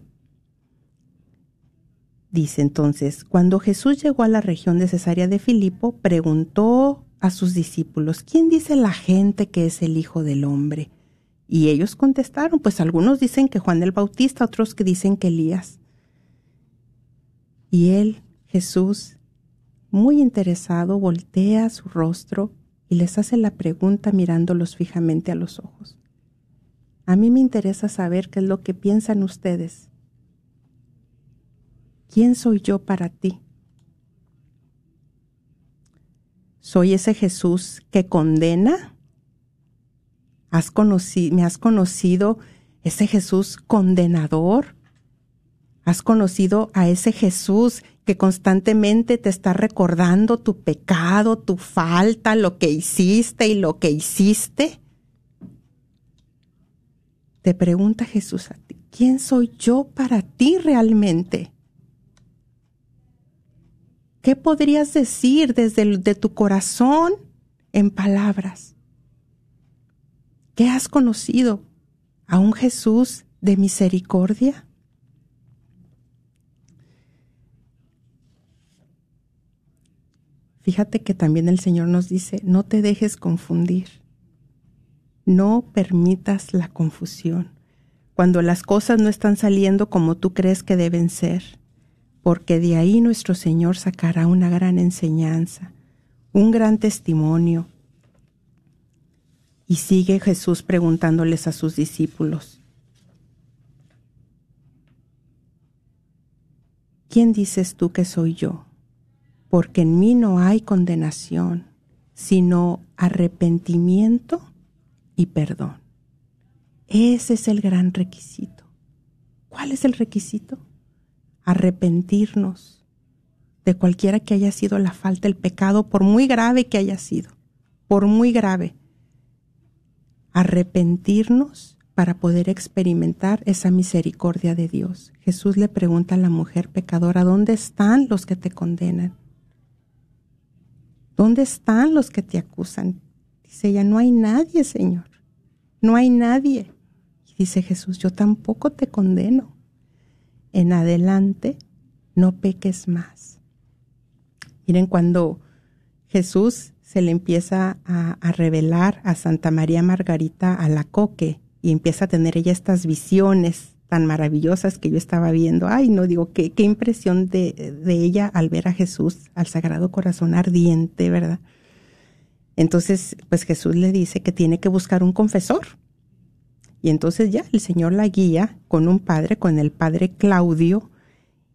Dice entonces, cuando Jesús llegó a la región de Cesarea de Filipo, preguntó a sus discípulos, ¿quién dice la gente que es el Hijo del Hombre? Y ellos contestaron, pues algunos dicen que Juan el Bautista, otros que dicen que Elías. Y él, Jesús, muy interesado, voltea su rostro y les hace la pregunta mirándolos fijamente a los ojos. A mí me interesa saber qué es lo que piensan ustedes. ¿Quién soy yo para ti? ¿Soy ese Jesús que condena? ¿Has conocido, ¿Me has conocido ese Jesús condenador? ¿Has conocido a ese Jesús que constantemente te está recordando tu pecado, tu falta, lo que hiciste y lo que hiciste? Te pregunta Jesús a ti, ¿quién soy yo para ti realmente? ¿Qué podrías decir desde de tu corazón en palabras? ¿Qué has conocido? ¿A un Jesús de misericordia? Fíjate que también el Señor nos dice, no te dejes confundir, no permitas la confusión cuando las cosas no están saliendo como tú crees que deben ser porque de ahí nuestro Señor sacará una gran enseñanza, un gran testimonio. Y sigue Jesús preguntándoles a sus discípulos, ¿quién dices tú que soy yo? Porque en mí no hay condenación, sino arrepentimiento y perdón. Ese es el gran requisito. ¿Cuál es el requisito? arrepentirnos de cualquiera que haya sido la falta, el pecado, por muy grave que haya sido, por muy grave. Arrepentirnos para poder experimentar esa misericordia de Dios. Jesús le pregunta a la mujer pecadora, ¿dónde están los que te condenan? ¿Dónde están los que te acusan? Dice ella, no hay nadie, Señor. No hay nadie. Y dice Jesús, yo tampoco te condeno en adelante no peques más. Miren, cuando Jesús se le empieza a, revelar a Santa María Margarita a la coque y empieza a tener ella estas visiones tan maravillosas que yo estaba viendo. Ay, no digo, qué, impresión de, de ella al ver a Jesús, al Sagrado Corazón ardiente, ¿verdad? Entonces, pues Jesús le dice que tiene que buscar un confesor y entonces ya el Señor la guía con un padre, con el padre Claudio,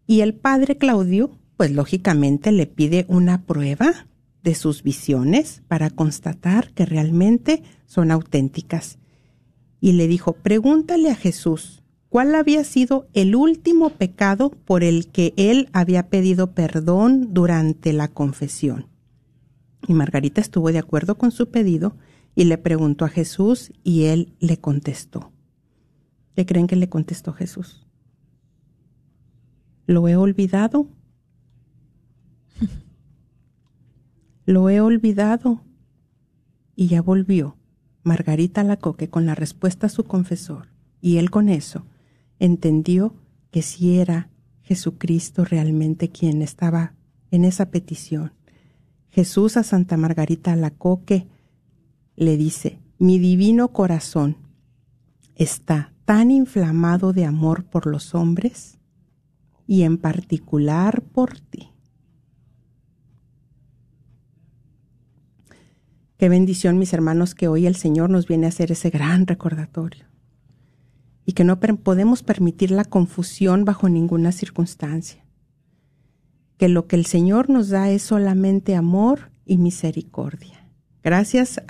y el padre Claudio, pues lógicamente le pide una prueba de sus visiones para constatar que realmente son auténticas. Y le dijo, pregúntale a Jesús, ¿cuál había sido el último pecado por el que él había pedido perdón durante la confesión? Y Margarita estuvo de acuerdo con su pedido y le preguntó a Jesús y él le contestó. ¿Qué creen que le contestó Jesús? ¿Lo he olvidado? *laughs* Lo he olvidado. Y ya volvió Margarita Lacoque con la respuesta a su confesor, y él con eso entendió que si era Jesucristo realmente quien estaba en esa petición. Jesús a Santa Margarita Lacoque le dice, mi divino corazón está tan inflamado de amor por los hombres y en particular por ti. Qué bendición, mis hermanos, que hoy el Señor nos viene a hacer ese gran recordatorio y que no podemos permitir la confusión bajo ninguna circunstancia. Que lo que el Señor nos da es solamente amor y misericordia. Gracias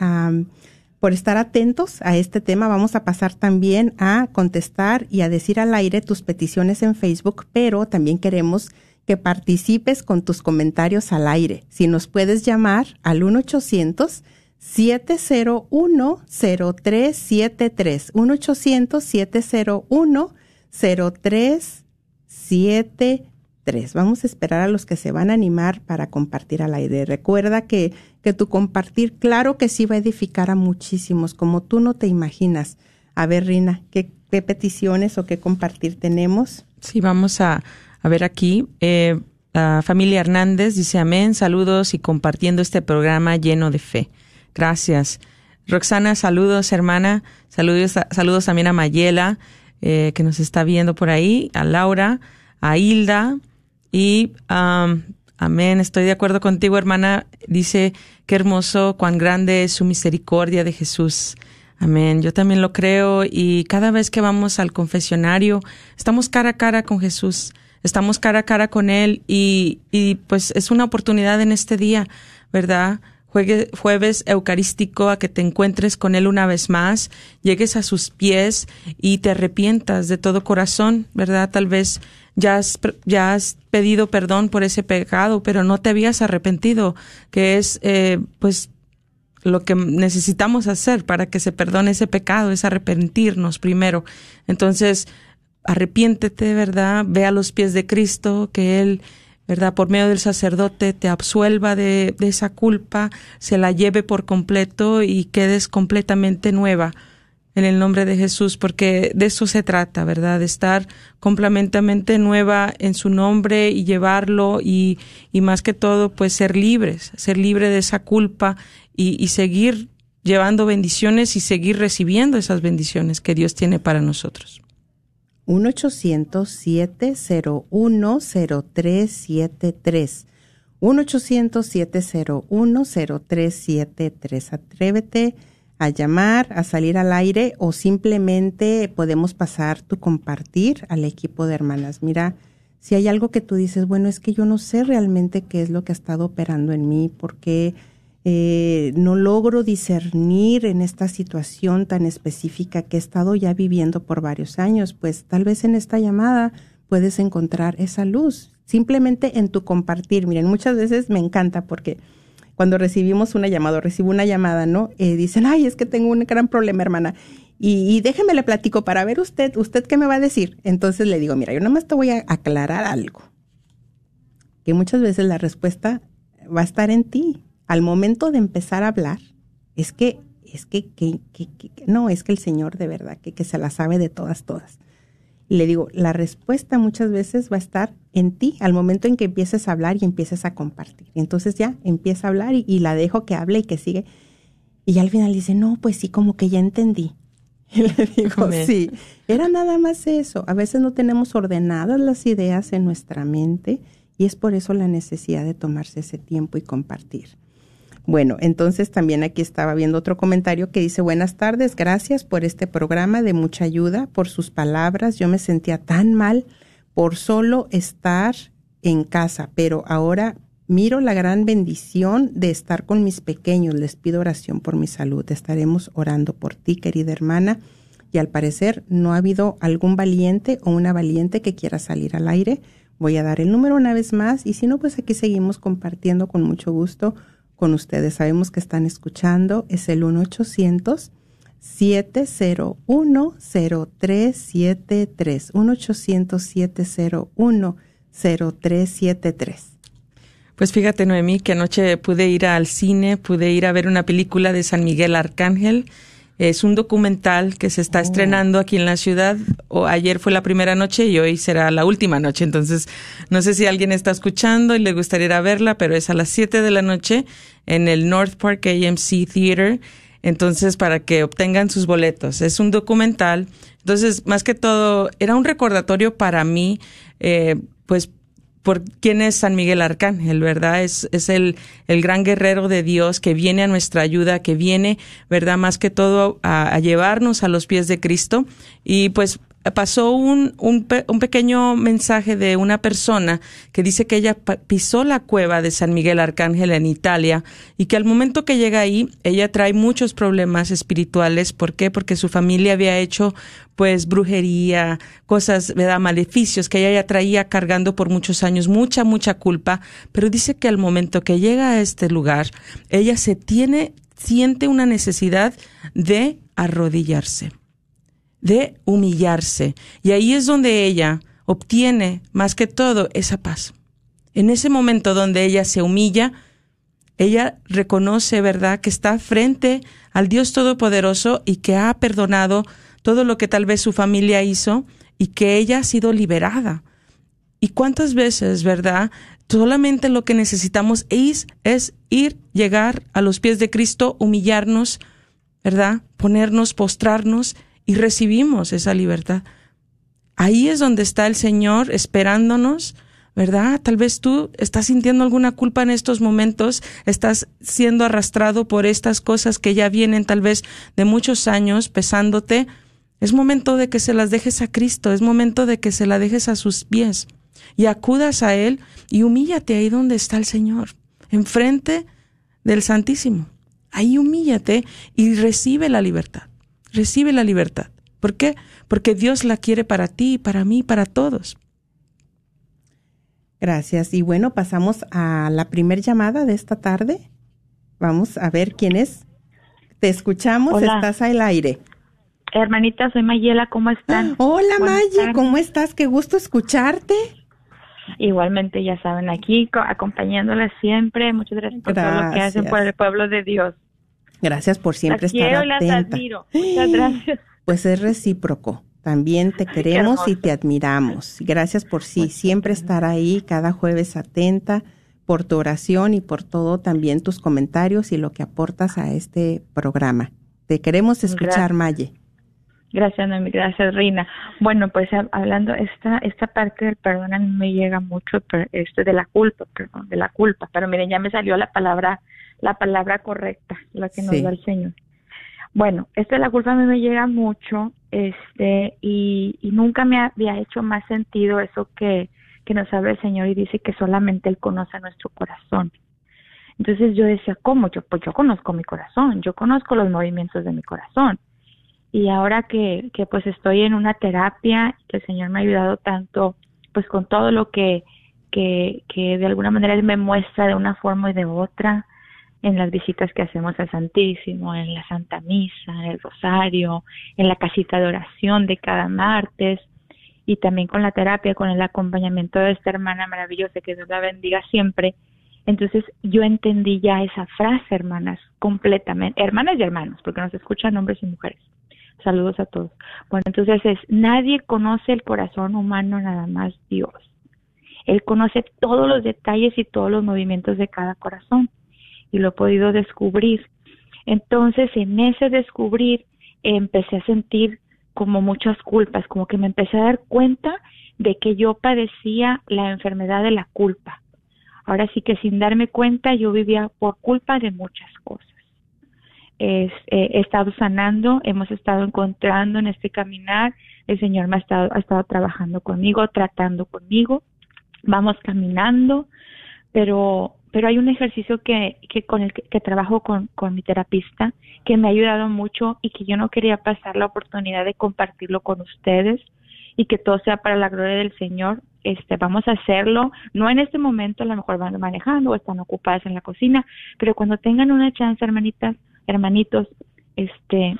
por estar atentos a este tema. Vamos a pasar también a contestar y a decir al aire tus peticiones en Facebook, pero también queremos que participes con tus comentarios al aire. Si nos puedes llamar al 1-800-701-0373. 1-800-701-0373. Vamos a esperar a los que se van a animar para compartir al aire. Recuerda que, que tu compartir, claro que sí va a edificar a muchísimos, como tú no te imaginas. A ver, Rina, ¿qué, peticiones o qué compartir tenemos? Sí, vamos a, ver aquí. Eh, familia Hernández dice amén, saludos y compartiendo este programa lleno de fe. Gracias. Roxana, saludos, hermana. Saludos, saludos también a Mayela, eh, que nos está viendo por ahí, a Laura, a Hilda, y amén, estoy de acuerdo contigo, hermana. Dice, qué hermoso, cuán grande es su misericordia de Jesús. Amén. Yo también lo creo y cada vez que vamos al confesionario, estamos cara a cara con Jesús, estamos cara a cara con Él y, y pues es una oportunidad en este día, ¿verdad? Jueves eucarístico, a que te encuentres con Él una vez más, llegues a sus pies y te arrepientas de todo corazón, ¿verdad? Tal vez ya has, ya has pedido perdón por ese pecado, pero no te habías arrepentido, que es, eh, pues, lo que necesitamos hacer para que se perdone ese pecado es arrepentirnos primero. Entonces, arrepiéntete, ¿verdad? Ve a los pies de Cristo, que Él, ¿verdad? Por medio del sacerdote te absuelva de, de esa culpa, se la lleve por completo y quedes completamente nueva en el nombre de Jesús, porque de eso se trata, ¿verdad? De estar completamente nueva en su nombre y llevarlo y, y más que todo, pues ser libres, ser libre de esa culpa y, y seguir llevando bendiciones y seguir recibiendo esas bendiciones que Dios tiene para nosotros. 1-800-701-0373. 1-800-701-0373. Atrévete a llamar, a salir al aire o simplemente podemos pasar tu compartir al equipo de hermanas. Mira, si hay algo que tú dices, bueno, es que yo no sé realmente qué es lo que ha estado operando en mí, porque eh, no logro discernir en esta situación tan específica que he estado ya viviendo por varios años, pues tal vez en esta llamada puedes encontrar esa luz, simplemente en tu compartir. Miren, muchas veces me encanta porque cuando recibimos una llamada o recibo una llamada, ¿no? Eh, dicen, ay, es que tengo un gran problema, hermana. Y, y, déjeme le platico para ver usted, usted qué me va a decir. Entonces le digo, mira, yo nada más te voy a aclarar algo. Que muchas veces la respuesta va a estar en ti. Al momento de empezar a hablar, es que, es que, que, que, no, es que el Señor de verdad, que, que se la sabe de todas, todas. Y le digo, la respuesta muchas veces va a estar en ti al momento en que empieces a hablar y empieces a compartir. Entonces ya empieza a hablar y, y la dejo que hable y que sigue. Y al final dice, no, pues sí, como que ya entendí. *laughs* Y le digo, sí, era nada más eso. A veces no tenemos ordenadas las ideas en nuestra mente y es por eso la necesidad de tomarse ese tiempo y compartir. Bueno, entonces también aquí estaba viendo otro comentario que dice, buenas tardes, gracias por este programa de mucha ayuda, por sus palabras. Yo me sentía tan mal por solo estar en casa, pero ahora miro la gran bendición de estar con mis pequeños. Les pido oración por mi salud. Estaremos orando por ti, querida hermana. Y al parecer no ha habido algún valiente o una valiente que quiera salir al aire. Voy a dar el número una vez más y si no, pues aquí seguimos compartiendo con mucho gusto con ustedes. Sabemos que están escuchando. Es el 1-800-701-0373. 1-800-701-0373. Pues fíjate, Noemí, que anoche pude ir al cine, pude ir a ver una película de San Miguel Arcángel. Es un documental que se está oh. estrenando aquí en la ciudad. O ayer fue la primera noche y hoy será la última noche. Entonces, no sé si alguien está escuchando y le gustaría ir a verla, pero es a las 7 de la noche en el North Park AMC Theater. Entonces, para que obtengan sus boletos. Es un documental. Entonces, más que todo, era un recordatorio para mí, eh, pues por quién es San Miguel Arcángel, ¿verdad? Es, es el, el gran guerrero de Dios que viene a nuestra ayuda, que viene, ¿verdad? Más que todo a, a llevarnos a los pies de Cristo. Y pues pasó un, un, un, pequeño mensaje de una persona que dice que ella pisó la cueva de San Miguel Arcángel en Italia y que al momento que llega ahí, ella trae muchos problemas espirituales. ¿Por qué? Porque su familia había hecho pues brujería, cosas, ¿verdad? Maleficios que ella ya traía cargando por muchos años, mucha, mucha culpa. Pero dice que al momento que llega a este lugar, ella se tiene, siente una necesidad de arrodillarse de humillarse. Y ahí es donde ella obtiene más que todo esa paz. En ese momento donde ella se humilla, ella reconoce, ¿verdad?, que está frente al Dios Todopoderoso y que ha perdonado todo lo que tal vez su familia hizo y que ella ha sido liberada. ¿Y cuántas veces, verdad? Solamente lo que necesitamos es, es ir, llegar a los pies de Cristo, humillarnos, ¿verdad? Ponernos, postrarnos y recibimos esa libertad. Ahí es donde está el Señor esperándonos, ¿verdad? Tal vez tú estás sintiendo alguna culpa en estos momentos, estás siendo arrastrado por estas cosas que ya vienen tal vez de muchos años pesándote. Es momento de que se las dejes a Cristo, es momento de que se la dejes a sus pies y acudas a Él y humíllate ahí donde está el Señor, enfrente del Santísimo. Ahí humíllate y recibe la libertad. Recibe la libertad. ¿Por qué? Porque Dios la quiere para ti, para mí, para todos. Gracias. Y bueno, pasamos a la primer llamada de esta tarde. Vamos a ver quién es. Te escuchamos, estás al aire. Hermanita, soy Mayela, ¿cómo están? Hola Maya, ¿cómo estás? Qué gusto escucharte. Igualmente, ya saben, aquí acompañándola siempre. Muchas gracias por todo lo que hacen por el pueblo de Dios. Gracias por siempre estar atenta. Muchas gracias. *gasps* Pues es recíproco. También te queremos y te admiramos. Gracias por sí, siempre estar ahí cada jueves atenta por tu oración y por todo también tus comentarios y lo que aportas a este programa. Te queremos escuchar, Maye. Gracias, Noemi, gracias, Reina. Bueno, pues hablando, esta, esta parte del perdón a mí me llega mucho, este de la culpa, perdón, de la culpa, pero miren, ya me salió la palabra, la palabra correcta, la que nos da el Señor. Bueno, esto de la culpa a mí me llega mucho, este, y, nunca me había hecho más sentido eso que, que nos habla el Señor y dice que solamente Él conoce nuestro corazón. Entonces yo decía, ¿cómo? Yo, pues yo conozco mi corazón, yo conozco los movimientos de mi corazón. Y ahora que, que pues estoy en una terapia, que el Señor me ha ayudado tanto, pues con todo lo que, que, que de alguna manera Él me muestra de una forma y de otra, en las visitas que hacemos al Santísimo, en la Santa Misa, en el Rosario, en la casita de oración de cada martes y también con la terapia, con el acompañamiento de esta hermana maravillosa, que Dios la bendiga siempre. Entonces yo entendí ya esa frase, hermanas, completamente, hermanas y hermanos, porque nos escuchan hombres y mujeres. Saludos a todos. Bueno, entonces es, nadie conoce el corazón humano, nada más Dios. Él conoce todos los detalles y todos los movimientos de cada corazón y lo he podido descubrir. Entonces, en ese descubrir, empecé a sentir como muchas culpas, como que me empecé a dar cuenta de que yo padecía la enfermedad de la culpa. Ahora sí que sin darme cuenta yo vivía por culpa de muchas cosas. Eh, he estado sanando, hemos estado encontrando en este caminar, el Señor me ha estado, ha estado trabajando conmigo, tratando conmigo, vamos caminando, pero pero hay un ejercicio que, que con el que, trabajo con, con, mi terapista que me ha ayudado mucho y que yo no quería pasar la oportunidad de compartirlo con ustedes y que todo sea para la gloria del Señor. Este, vamos a hacerlo, no en este momento, a lo mejor van manejando o están ocupadas en la cocina, pero cuando tengan una chance, hermanitas, hermanitos, este,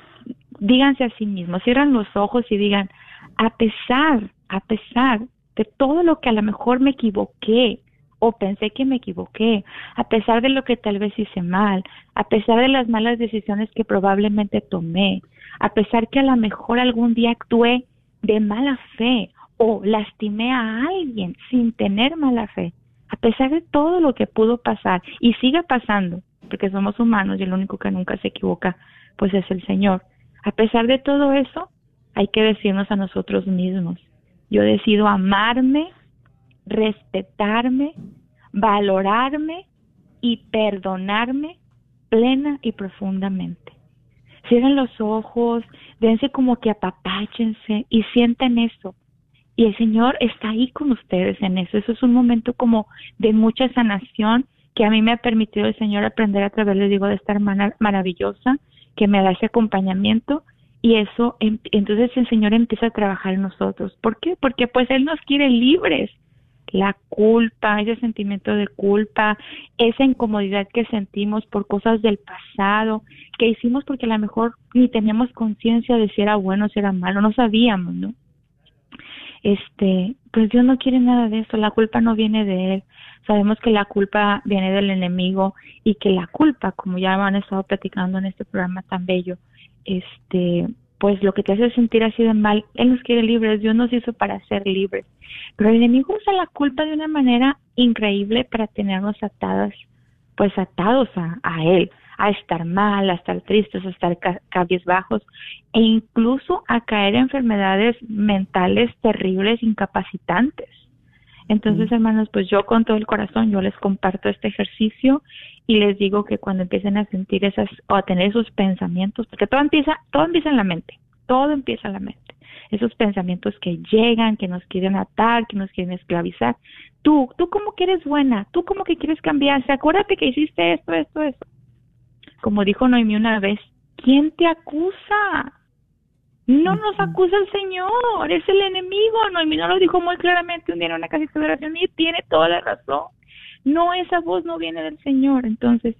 díganse a sí mismos, cierran los ojos y digan, a pesar, a pesar de todo lo que a lo mejor me equivoqué, o pensé que me equivoqué, a pesar de lo que tal vez hice mal, a pesar de las malas decisiones que probablemente tomé, a pesar que a lo mejor algún día actué de mala fe o lastimé a alguien sin tener mala fe, a pesar de todo lo que pudo pasar y sigue pasando, porque somos humanos y el único que nunca se equivoca, pues es el Señor. A pesar de todo eso, hay que decirnos a nosotros mismos, yo decido amarme respetarme, valorarme y perdonarme plena y profundamente. Cierren los ojos, dense como que apapáchense y sientan eso. Y el Señor está ahí con ustedes en eso. Eso es un momento como de mucha sanación que a mí me ha permitido el Señor aprender a través, de esta hermana maravillosa que me da ese acompañamiento y eso em, entonces el Señor empieza a trabajar en nosotros. ¿Por qué? Porque pues Él nos quiere libres la culpa, ese sentimiento de culpa, esa incomodidad que sentimos por cosas del pasado, que hicimos porque a lo mejor ni teníamos conciencia de si era bueno o si era malo, no sabíamos, ¿no? Este, pues Dios no quiere nada de eso, la culpa no viene de Él. Sabemos que la culpa viene del enemigo y que la culpa, como ya han estado platicando en este programa tan bello, este, pues lo que te hace sentir así de mal, Él nos quiere libres, Dios nos hizo para ser libres. Pero el enemigo usa la culpa de una manera increíble para tenernos atadas, pues atados a, a Él, a estar mal, a estar tristes, a estar bajos e incluso a caer en enfermedades mentales terribles, incapacitantes. Entonces, hermanos, pues yo con todo el corazón, yo les comparto este ejercicio y les digo que cuando empiecen a sentir esas o a tener esos pensamientos, porque todo empieza, todo empieza en la mente, todo empieza en la mente. Esos pensamientos que llegan, que nos quieren atar, que nos quieren esclavizar. Tú, tú como que eres buena, tú como que quieres cambiar, acuérdate que hiciste esto, esto, esto. como dijo Noemí una vez, ¿quién te acusa? No nos acusa el Señor, es el enemigo. Noemí no lo dijo muy claramente un día en una casa de oración y tiene toda la razón. No, esa voz no viene del Señor. Entonces,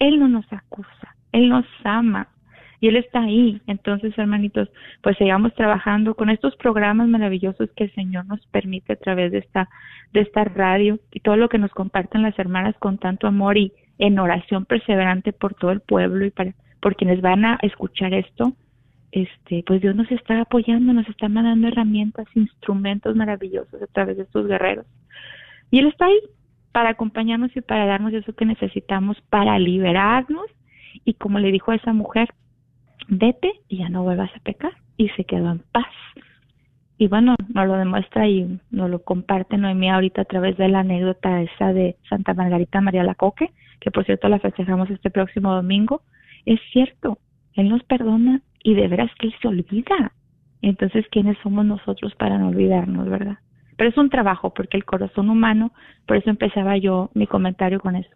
Él no nos acusa, Él nos ama y Él está ahí. Entonces, hermanitos, pues sigamos trabajando con estos programas maravillosos que el Señor nos permite a través de esta, de esta radio y todo lo que nos comparten las hermanas con tanto amor y en oración perseverante por todo el pueblo y para, por quienes van a escuchar esto este, pues Dios nos está apoyando, nos está mandando herramientas, instrumentos maravillosos a través de estos guerreros. Y Él está ahí para acompañarnos y para darnos eso que necesitamos para liberarnos. Y como le dijo a esa mujer, vete y ya no vuelvas a pecar. Y se quedó en paz. Y bueno, nos lo demuestra y nos lo comparte Noemí ahorita a través de la anécdota esa de Santa Margarita María Lacoque, que por cierto la festejamos este próximo domingo. Es cierto, Él nos perdona y de veras que él se olvida. Entonces, ¿quiénes somos nosotros para no olvidarnos, verdad? Pero es un trabajo, porque el corazón humano, por eso empezaba yo mi comentario con eso.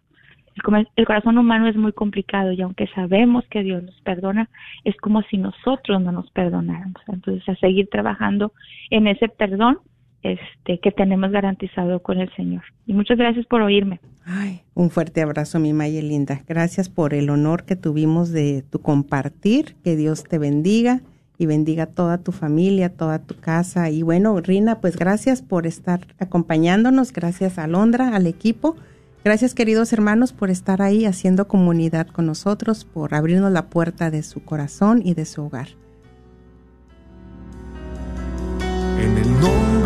El, el corazón humano es muy complicado y aunque sabemos que Dios nos perdona, es como si nosotros no nos perdonáramos. Entonces, a seguir trabajando en ese perdón este, que tenemos garantizado con el Señor. Y muchas gracias por oírme. Ay, un fuerte abrazo, mi Maya linda. Gracias por el honor que tuvimos de tu compartir. Que Dios te bendiga y bendiga toda tu familia, toda tu casa. Y bueno, Rina, pues gracias por estar acompañándonos. Gracias a Londra, al equipo. Gracias, queridos hermanos, por estar ahí haciendo comunidad con nosotros, por abrirnos la puerta de su corazón y de su hogar.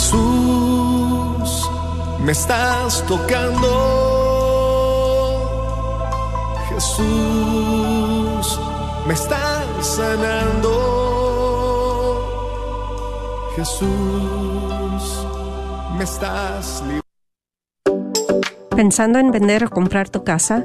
Jesús, me estás tocando. Jesús, me estás sanando. Jesús, me estás ¿Pensando en vender o comprar tu casa?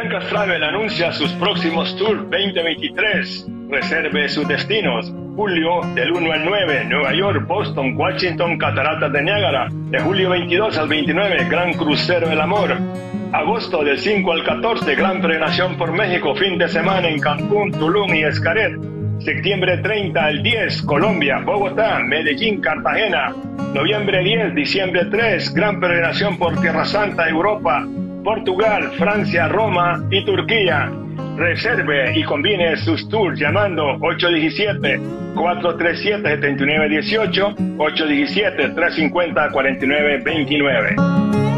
Bianca Travel anuncia sus próximos tours 2023. Reserve sus destinos. Julio del 1 al 9, Nueva York, Boston, Washington, Cataratas de Niágara. De julio 22 al 29, Gran Crucero del Amor. Agosto del 5 al 14, Gran Prenación por México, fin de semana en Cancún, Tulum y Escaret. Septiembre 30 al 10, Colombia, Bogotá, Medellín, Cartagena. Noviembre 10, diciembre 3, Gran Peregrinación por Tierra Santa, Europa, Portugal, Francia, Roma y Turquía. Reserve y combine sus tours llamando 817-437-7918, 817-350-4929.